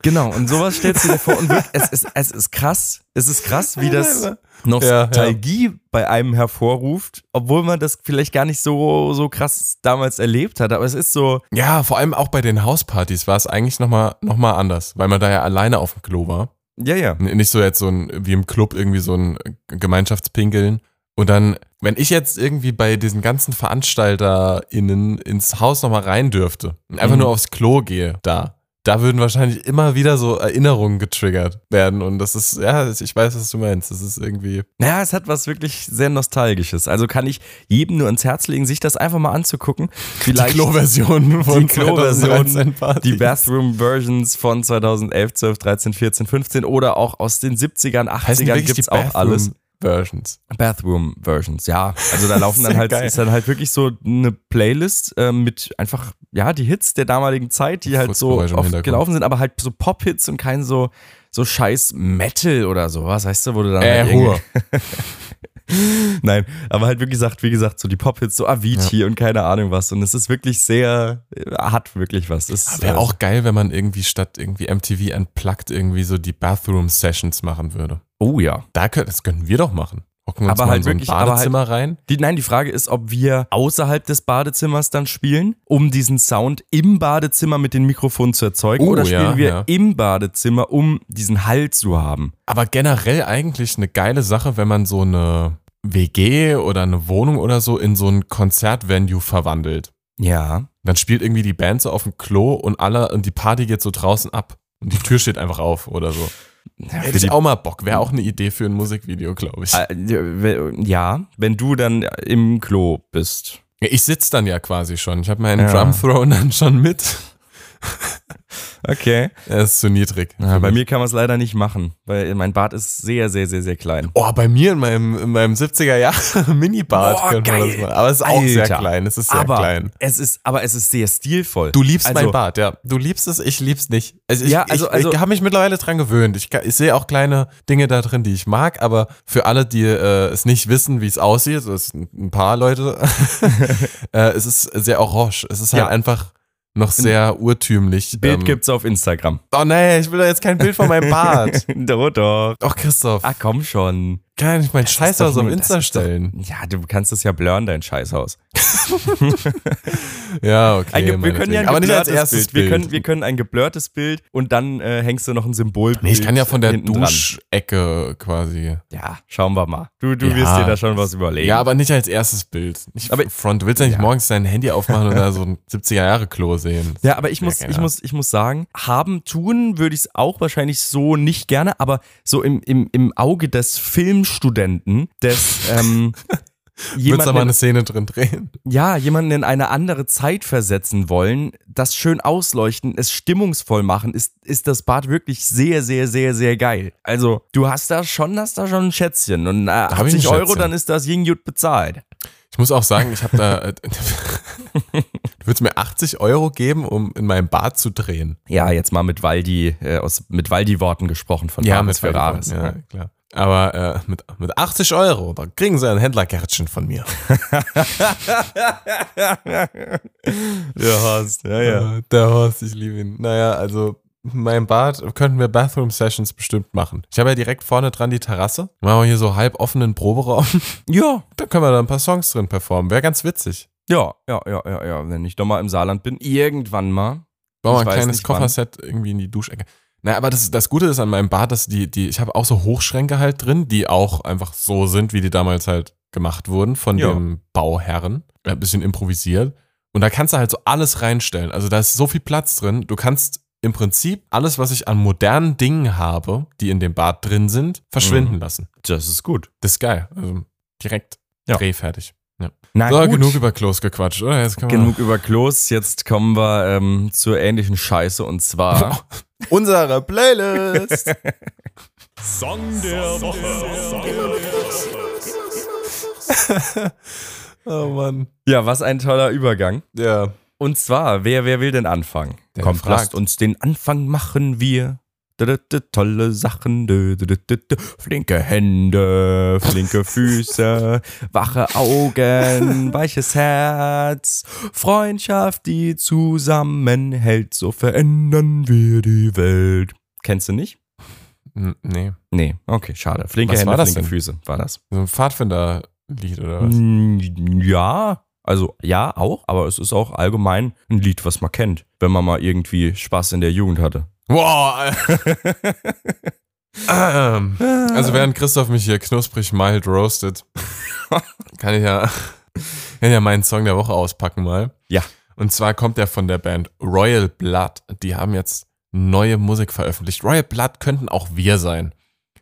Genau, und sowas stellst du dir vor und wirklich, es, ist, es ist krass, es ist krass, wie das Nostalgie bei einem hervorruft, obwohl man das vielleicht gar nicht so, so krass damals erlebt hat, aber es ist so, Ja, vor allem auch bei den Hauspartys war es eigentlich nochmal noch mal anders, weil man da ja alleine auf dem Klo war. ja, ja. Nicht so jetzt so ein, wie im Club irgendwie so ein Gemeinschaftspinkeln. Und dann, wenn ich jetzt irgendwie bei diesen ganzen VeranstalterInnen ins Haus nochmal rein dürfte und einfach Mhm. nur aufs Klo gehe, da, da würden wahrscheinlich immer wieder so Erinnerungen getriggert werden. Und das ist, ja, ich weiß, was du meinst. Das ist irgendwie. Naja, es hat was wirklich sehr Nostalgisches. Also kann ich jedem nur ans Herz legen, sich das einfach mal anzugucken. Vielleicht die Klo-Version von die Klo-Version, 2013 Party. die Bathroom-Versions von 2011, 12, 13, 14, 15 oder auch aus den 70ern, heißen die 80ern wirklich gibt's die auch alles. Versions. Bathroom-Versions, ja. Also da (laughs) laufen dann halt, geil. ist dann halt wirklich so eine Playlist äh, mit einfach, ja, die Hits der damaligen Zeit, die halt so oft gelaufen sind, aber halt so Pop-Hits und kein so, so scheiß Metal oder sowas, weißt du, wo du dann Äh, halt Ruhe. (laughs) (laughs) Nein, aber halt wie gesagt, wie gesagt, so die Pop-Hits, so Avicii und keine Ahnung was. Und es ist wirklich sehr, äh, hat wirklich was. Wäre äh, auch geil, wenn man irgendwie statt irgendwie MTV Unplugged irgendwie so die Bathroom-Sessions machen würde. Oh ja. Da können, das könnten wir doch machen. Hocken wir uns Aber mal halt in so ein wirklich- halt- Badezimmer rein. Die, nein, die Frage ist, ob wir außerhalb des Badezimmers dann spielen, um diesen Sound im Badezimmer mit den Mikrofonen zu erzeugen, Oh, oder spielen ja, wir ja. im Badezimmer, um diesen Hall zu haben. Aber generell eigentlich eine geile Sache, wenn man so eine WG oder eine Wohnung oder so in so ein Konzertvenue verwandelt. Ja. Dann spielt irgendwie die Band so auf dem Klo und alle und die Party geht so draußen ab. Und die Tür steht einfach auf oder so. Hätte ich auch mal Bock. Wäre auch eine Idee für ein Musikvideo, glaube ich. Äh, Ja, wenn du dann im Klo bist. Ich sitze dann ja quasi schon. Ich habe meinen Ja. Drum Throne dann schon mit. (laughs) Okay. Er ist zu niedrig. Ja, bei mir kann man es leider nicht machen, weil mein Bart ist sehr, sehr, sehr, sehr klein. Oh, bei mir in meinem, in meinem 70er Jahre (laughs) Minibart Boah, könnte man das machen. Aber es ist auch sehr Alter. klein. Es ist sehr aber klein. Es ist, aber es ist sehr stilvoll. Du liebst Also- mein Bart, ja. Du liebst es, ich lieb's nicht. Also ich, Ja, also- ich, also- ich habe mich mittlerweile dran gewöhnt. Ich, ich sehe auch kleine Dinge da drin, die ich mag, aber für alle, die äh, es nicht wissen, wie es aussieht, das sind ein paar Leute, (laughs) äh, es ist sehr orange. Es ist halt Ja. einfach noch sehr urtümlich. Bild Ähm, gibt's auf Instagram. Oh nee, ich will doch jetzt kein Bild von meinem Bart. (laughs) doch, doch. Doch, Christoph. Ah, komm schon. Kann ich nicht meinen Das Scheißhaus auf Insta ist doch- stellen? Ja, du kannst es ja blurren, dein Scheißhaus. (laughs) Ja, okay. Ein wir können ja ein aber nicht als geblurrtes erstes Bild. Bild. Wir können, wir können ein geblurrtes Bild und dann äh, hängst du noch ein Symbol. nee, ich kann ja von der. Duschecke quasi. Ja, schauen wir mal. Du, du Ja. wirst dir da schon was überlegen. Ja, aber nicht als erstes Bild. Nicht Aber- Front. Du willst ja nicht Ja. morgens dein Handy aufmachen und da so ein (laughs) 70er-Jahre-Klo sehen. Ja, aber ich Ja, muss, ich muss, ich muss sagen, haben, tun würde ich es auch wahrscheinlich so nicht gerne, aber so im, im, im Auge des Filmstudenten, des ähm, (laughs) Würdest du mal jemanden, eine Szene drin drehen? ja, jemanden in eine andere Zeit versetzen wollen, das schön ausleuchten, es stimmungsvoll machen, ist, ist das Bad wirklich sehr, sehr, sehr, sehr geil. Also, du hast da schon, hast da schon ein Schätzchen und äh, hab ich ein 80 Euro, dann ist das Ying gut bezahlt. Ich muss auch sagen, ich habe da. (laughs) du würdest mir 80 Euro geben, um in meinem Bad zu drehen. Ja, jetzt mal mit Waldi, äh, aus, mit Waldi-Worten gesprochen von Baris Ferraris. Ja, klar. Aber äh, mit, mit 80 Euro, da kriegen sie ein Händlerkärtchen von mir. (laughs) Ja, hast, ja, ja. Der Horst, ich liebe ihn. Naja, also mein Bad könnten wir Bathroom-Sessions bestimmt machen. Ich habe ja direkt vorne dran die Terrasse. Machen wir hier so halb offenen Proberaum. (laughs) Ja, Da können wir da ein paar Songs drin performen. Wäre ganz witzig. ja, ja, ja, ja, ja. Wenn ich doch mal im Saarland bin, irgendwann mal. Bauen wir ein kleines nicht wann. Kofferset irgendwie in die Duschecke. Naja, aber das, das Gute ist an meinem Bad, dass die, die, ich habe auch so Hochschränke halt drin, die auch einfach so sind, wie die damals halt gemacht wurden von Ja. dem Bauherren. Ein bisschen improvisiert. Und da kannst du halt so alles reinstellen. Also da ist so viel Platz drin. Du kannst im Prinzip alles, was ich an modernen Dingen habe, die in dem Bad drin sind, verschwinden Mhm. lassen. Das ist gut. Das ist geil. Also direkt Ja. drehfertig. Ja. Na So, gut. genug über Klos gequatscht, oder? Genug über Klos. Jetzt kommen wir ähm, zur ähnlichen Scheiße und zwar. (laughs) unsere Playlist. Song der Woche. (laughs) oh Mann. ja, was ein toller Übergang. Ja. Und zwar, wer, wer will denn anfangen? Der Kommt, fragt. lasst uns den Anfang machen wir. Tolle Sachen, flinke Hände, flinke Füße, (laughs) wache Augen, weiches Herz, Freundschaft, die zusammenhält, so verändern wir die Welt. Kennst du nicht? Nee. Nee, okay, schade. Flinke Was Hände, flinke denn? Füße, war das. So ein Pfadfinder-Lied oder was? Ja, also ja, auch, aber es ist auch allgemein ein Lied, was man kennt, wenn man mal irgendwie Spaß in der Jugend hatte. Wow. (laughs) ähm, also während Christoph mich hier knusprig mild roastet, (laughs) kann ich ja, kann ja meinen Song der Woche auspacken mal. Ja. Und zwar kommt der von der Band Royal Blood. Die haben jetzt neue Musik veröffentlicht. Royal Blood könnten auch wir sein.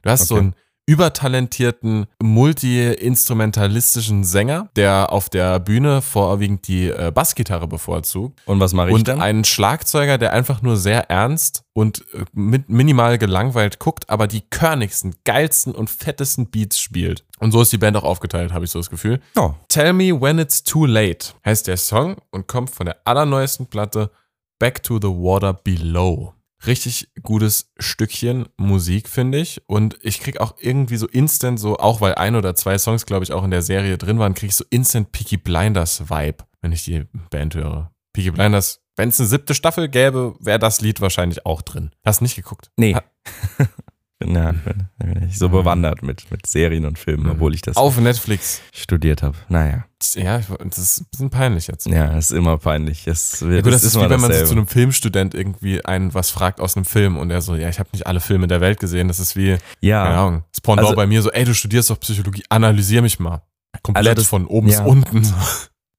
Du hast so Okay. Übertalentierten, multi-instrumentalistischen Sänger, der auf der Bühne vorwiegend die äh, Bassgitarre bevorzugt. Und was mache ich Und dann? einen Schlagzeuger, der einfach nur sehr ernst und äh, mit minimal gelangweilt guckt, aber die körnigsten, geilsten und fettesten Beats spielt. Und so ist die Band auch aufgeteilt, habe ich so das Gefühl. oh, Tell Me When It's Too Late heißt der Song und kommt von der allerneuesten Platte Back to the Water Below. Richtig gutes Stückchen Musik, finde ich. Und ich krieg auch irgendwie so instant, so, auch weil ein oder zwei Songs, glaube ich, auch in der Serie drin waren, krieg ich so instant Peaky Blinders Vibe, wenn ich die Band höre. Peaky Blinders, wenn es eine siebte Staffel gäbe, wäre das Lied wahrscheinlich auch drin. Hast nicht geguckt? nee. Ha- (laughs) bin ja bin nicht so bewandert mit, mit Serien und Filmen, obwohl ich das Auf Netflix. studiert habe. Naja, Ja, das ist ein bisschen peinlich jetzt. ja, ist immer peinlich. Es, Ja, gut, das, ist wie immer wenn man so zu einem Filmstudent irgendwie einen was fragt aus einem Film und er so, ja, ich habe nicht alle Filme der Welt gesehen. Das ist wie, ja, keine Ahnung, das Pendant Also- bei mir so, ey, du studierst doch Psychologie, analysier mich mal. Komplett Also das- von oben ja. bis unten.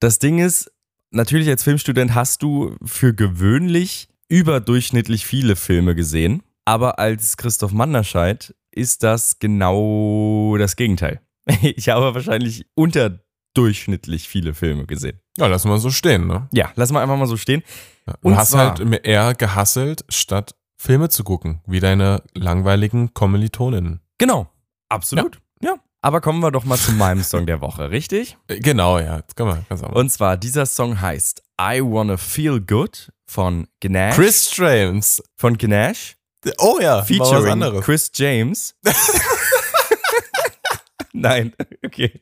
Das Ding ist, natürlich als Filmstudent hast du für gewöhnlich überdurchschnittlich viele Filme gesehen. Aber als Christoph Manderscheid ist das genau das Gegenteil. (laughs) Ich habe wahrscheinlich unterdurchschnittlich viele Filme gesehen. Ja, lassen wir so stehen, ne? Ja, lassen wir einfach mal so stehen. Du Und hast zwar- halt eher gehasselt, statt Filme zu gucken, wie deine langweiligen Kommilitoninnen. Genau, absolut. Ja. Aber kommen wir doch mal zu meinem Song der Woche, richtig? (laughs) Äh, Genau, ja, jetzt können wir auch mal. Und zwar, dieser Song heißt I Wanna Feel Good von Gnash. Chris James. Von Gnash. Oh ja, Featuring. Chris James. (laughs) Nein, okay.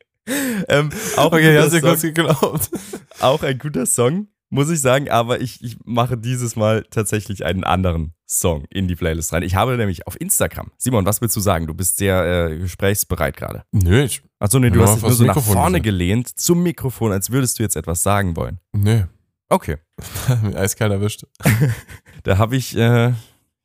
Ähm, auch, Okay, ein hast du guter kurz Song, geglaubt. (laughs) auch ein guter Song, muss ich sagen, aber ich, ich mache dieses Mal tatsächlich einen anderen Song in die Playlist rein. Ich habe nämlich auf Instagram. Simon, was willst du sagen? Du bist sehr äh, gesprächsbereit gerade. Nö, ich, Achso, nee, du hast dich nur so nach vorne gesehen. gelehnt zum Mikrofon, als würdest du jetzt etwas sagen wollen. nö, Okay. (laughs) eiskalt erwischt. Da habe ich äh,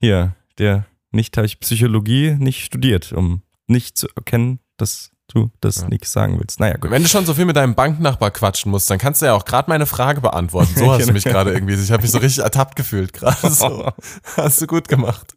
hier, der nicht habe ich Psychologie nicht studiert, um nicht zu erkennen, dass du das Ja. nicht sagen willst. Naja, gut. Wenn du schon so viel mit deinem Banknachbar quatschen musst, dann kannst du ja auch gerade meine Frage beantworten. So (laughs) hast du mich gerade irgendwie, ich habe mich so richtig ertappt gefühlt gerade. (laughs) So. Hast du gut gemacht.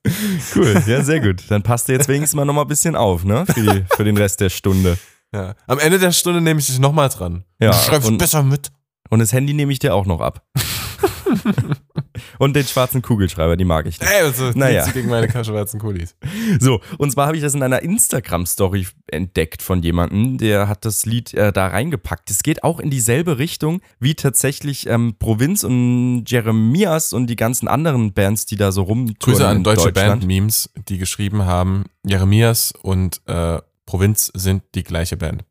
Cool, ja, sehr gut. Dann passt du jetzt wenigstens mal nochmal ein bisschen auf, ne? Für, die, für den Rest der Stunde. Ja. Am Ende der Stunde nehme ich dich nochmal dran. Ja, du schreibst und- besser mit. Und das Handy nehme ich dir auch noch ab. (laughs) Und den schwarzen Kugelschreiber, die mag ich nicht. Ey, also, Naja. gegen meine schwarzen Kulis. (laughs) So, und zwar habe ich das in einer Instagram-Story entdeckt von jemandem, der hat das Lied äh, da reingepackt. Es geht auch in dieselbe Richtung wie tatsächlich ähm, Provinz und Jeremias und die ganzen anderen Bands, die da so rumtouren Grüße an deutsche. Band-Memes, die geschrieben haben, Jeremias und äh, Provinz sind die gleiche Band.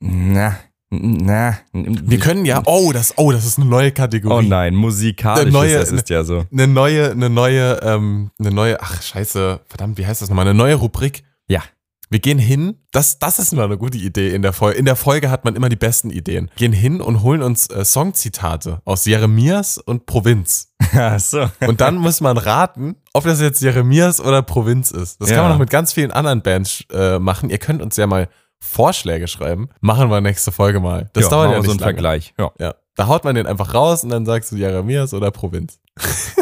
Na, na. Wir können ja, oh, das, oh, das ist eine neue Kategorie. Oh nein, musikalisch Der neue- ist, das ist ja so. Eine neue, eine neue, ähm, eine neue, ach scheiße, verdammt, wie heißt das nochmal? Eine neue Rubrik. Ja. Wir gehen hin, das, das ist mal eine gute Idee in der Folge. In der Folge hat man immer die besten Ideen. Gehen hin und holen uns äh, Songzitate aus Jeremias und Provinz. (laughs) Ach so. Und dann muss man raten, ob das jetzt Jeremias oder Provinz ist. Das Ja. kann man noch mit ganz vielen anderen Bands äh, machen. Ihr könnt uns ja mal Vorschläge schreiben. Machen wir nächste Folge mal. Das ja, dauert ja nicht so lange. Vergleich. Ja. Ja. Da haut man den einfach raus und dann sagst du Jeremias oder Provinz. (laughs)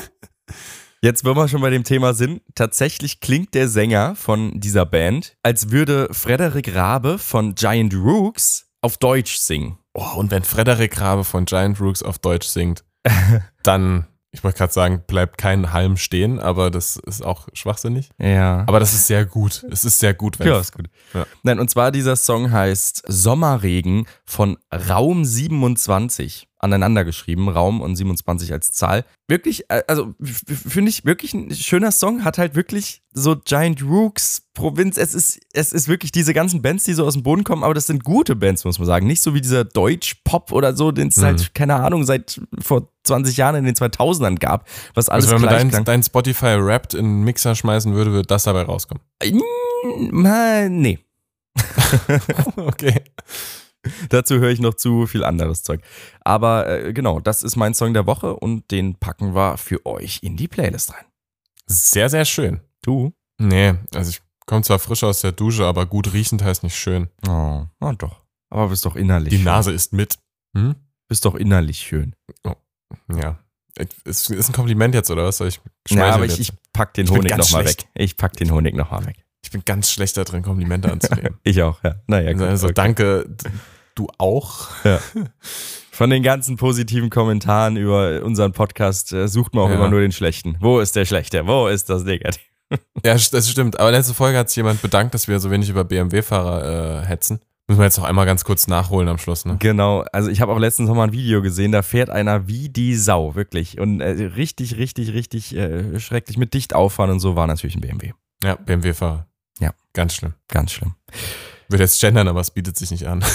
Jetzt, wenn wir schon bei dem Thema sind, tatsächlich klingt der Sänger von dieser Band, als würde Frederik Rabe von Giant Rooks auf Deutsch singen. Oh, und wenn Frederik Rabe von Giant Rooks auf Deutsch singt, (laughs) dann, ich wollte gerade sagen, bleibt kein Halm stehen, aber das ist auch schwachsinnig. Ja. Aber das ist sehr gut. Es ist sehr gut, wenn ja, ist gut. Ja. Nein, und zwar dieser Song heißt Sommerregen von Raum 27. Aneinander geschrieben, Raum und 27 als Zahl. Wirklich, äh, also finde ich wirklich ein schöner Song, hat halt wirklich so Giant Rooks, Provinz. Es ist, es ist wirklich diese ganzen Bands, die so aus dem Boden kommen, aber das sind gute Bands, muss man sagen. Nicht so wie dieser Deutsch-Pop oder so, den es Mhm. halt, keine Ahnung, seit vor 20 Jahren in den 2000ern gab, was alles also wenn man dein, dein Spotify Wrapped in einen Mixer schmeißen würde, würde das dabei rauskommen. Mm, äh, nee. (laughs) okay. (laughs) Dazu höre ich noch zu viel anderes Zeug. Aber äh, genau, das ist mein Song der Woche und den packen wir für euch in die Playlist rein. Sehr, sehr schön. Du? Nee, also ich komme zwar frisch aus der Dusche, aber gut riechend heißt nicht schön. Oh, oh doch. Aber bist doch innerlich Die schön. Nase ist mit. Hm? Bist doch innerlich schön. Ja. Ist, ist ein Kompliment jetzt, oder was? Ich Ja, aber ich, ich pack den Honig nochmal weg. Ich pack den Honig nochmal weg. Ich bin ganz schlecht da drin, Komplimente anzunehmen. (laughs) Ich auch, ja. Naja, gut. also okay. danke, du auch. Von den ganzen positiven Kommentaren über unseren Podcast äh, sucht man auch Ja. immer nur den schlechten. Wo ist der schlechte? Wo ist das negativ? (laughs) Ja, das stimmt. Aber letzte Folge hat sich jemand bedankt, dass wir so wenig über BMW-Fahrer äh, hetzen. Müssen wir jetzt noch einmal ganz kurz nachholen am Schluss, ne? Genau, also ich habe auch letztens noch mal ein Video gesehen, da fährt einer wie die Sau, wirklich. Und äh, richtig, richtig, richtig äh, schrecklich mit dicht auffahren und so war natürlich ein BMW. Ja, BMW-Fahrer. Ja. Ganz schlimm. Ganz schlimm. Wird jetzt gendern, aber es bietet sich nicht an. (laughs)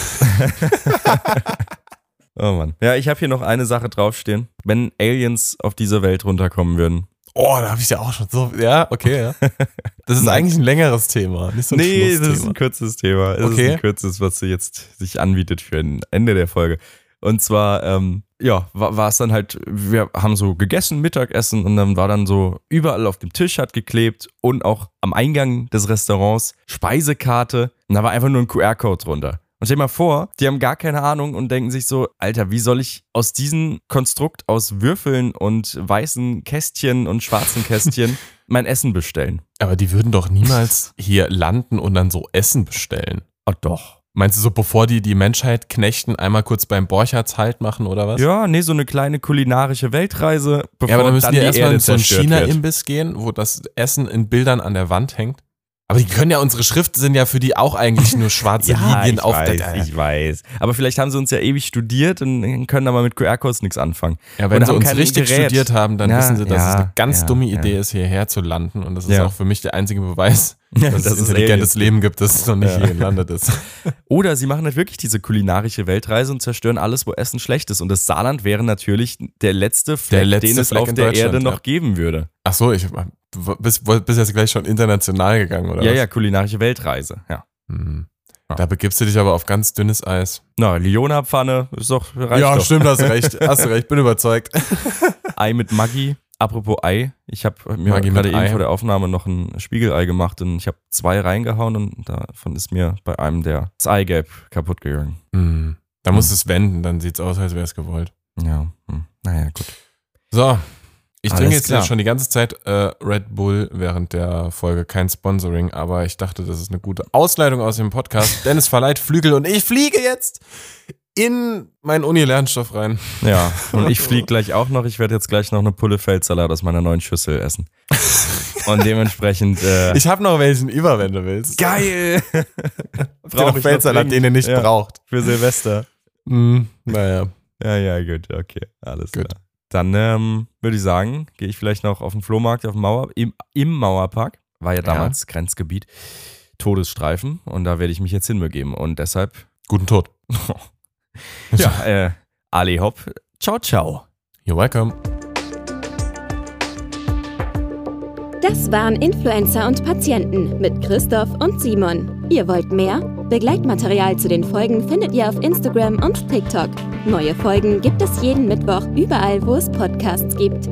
Oh Mann. Ja, ich habe hier noch eine Sache draufstehen. Wenn Aliens auf diese Welt runterkommen würden. Oh, da habe ich ja auch schon so. Ja, okay, ja. (laughs) Das ist eigentlich ein längeres Thema, nicht so ein Nee, das ist ein kurzes Thema. Das Okay. ist ein kurzes, was jetzt sich anbietet für ein Ende der Folge. Und zwar, ähm, ja, war, es dann halt, wir haben so gegessen, Mittagessen und dann war dann so überall auf dem Tisch hat geklebt und auch am Eingang des Restaurants Speisekarte und da war einfach nur ein QR-Code drunter. Und stell dir mal vor, die haben gar keine Ahnung und denken sich so, Alter, wie soll ich aus diesem Konstrukt aus Würfeln und weißen Kästchen und schwarzen Kästchen (laughs) mein Essen bestellen? Aber die würden doch niemals hier landen und dann so Essen bestellen. Oh doch. Meinst du so, bevor die die Menschheit knechten, einmal kurz beim Borchards Halt machen oder was? Ja, nee, so eine kleine kulinarische Weltreise, bevor Ja, aber dann müssen die die erstmal in so einen. China-Imbiss gehen, wo das Essen in Bildern an der Wand hängt. Aber die können ja, unsere Schriften sind ja für die auch eigentlich nur schwarze (laughs) Ja, Linien ich auf weiß, der. ich weiß. Aber vielleicht haben sie uns ja ewig studiert und können aber mit QR-Codes nichts anfangen. Ja, wenn Oder sie uns richtig Gerät. studiert haben, dann Ja, wissen sie, dass ja, es eine ganz dumme. Idee ist, hierher zu landen. Und das ist auch für mich der einzige Beweis, Ja, dass, dass es es intelligentes Aliens Leben gibt, das es noch nicht Ja. hier gelandet ist. (laughs) Oder sie machen halt wirklich diese kulinarische Weltreise und zerstören alles, wo Essen schlecht ist. Und das Saarland wäre natürlich der letzte Fleck, letzte den es Fleck auf der Erde noch ja. geben würde. Ach so, ich du bist, bist jetzt gleich schon international gegangen, oder ja, was? ja, kulinarische Weltreise. Ja. Hm. Ja. Da begibst du dich aber auf ganz dünnes Eis. Na, Liona-Pfanne ist doch, reicht ja, doch. stimmt, hast du recht. (laughs) Hast du recht, bin überzeugt. Ei mit Maggi. Apropos Ei, ich habe mir Maggi gerade eben vor der Aufnahme noch ein Spiegelei gemacht und ich habe zwei reingehauen und davon ist mir bei einem der das Eigelb kaputt gegangen. Hm. Da musst du es wenden, dann sieht's aus, als wäre es gewollt. Ja, hm. naja, gut. So. Ich Alles trinke jetzt klar. schon die ganze Zeit äh, Red Bull während der Folge. Kein Sponsoring, aber ich dachte, das ist eine gute Ausleitung aus dem Podcast. Dennis verleiht Flügel und ich fliege jetzt in meinen Uni-Lernstoff rein. Ja, (laughs) und ich fliege gleich auch noch. Ich werde jetzt gleich noch eine Pulle Feldsalat aus meiner neuen Schüssel essen. (laughs) Und dementsprechend. Äh, Ich habe noch welchen über, wenn du willst. geil! (laughs) Brauche Feldsalat, den ihr nicht Ja. braucht. Für Silvester. Hm, naja. Ja, ja, gut, okay. Alles Gut. klar. Dann ähm, würde ich sagen, gehe ich vielleicht noch auf den Flohmarkt, auf den Mauer, im, im Mauerpark. War ja damals Grenzgebiet. Todesstreifen. Und da werde ich mich jetzt hinbegeben. Und deshalb, Guten Tod. (laughs) ja, äh, Ali Hopp. Ciao, ciao. You're welcome. Das waren Influencer und Patienten mit Christoph und Simon. Ihr wollt mehr? Begleitmaterial zu den Folgen findet ihr auf Instagram und TikTok. Neue Folgen gibt es jeden Mittwoch überall, wo es Podcasts gibt.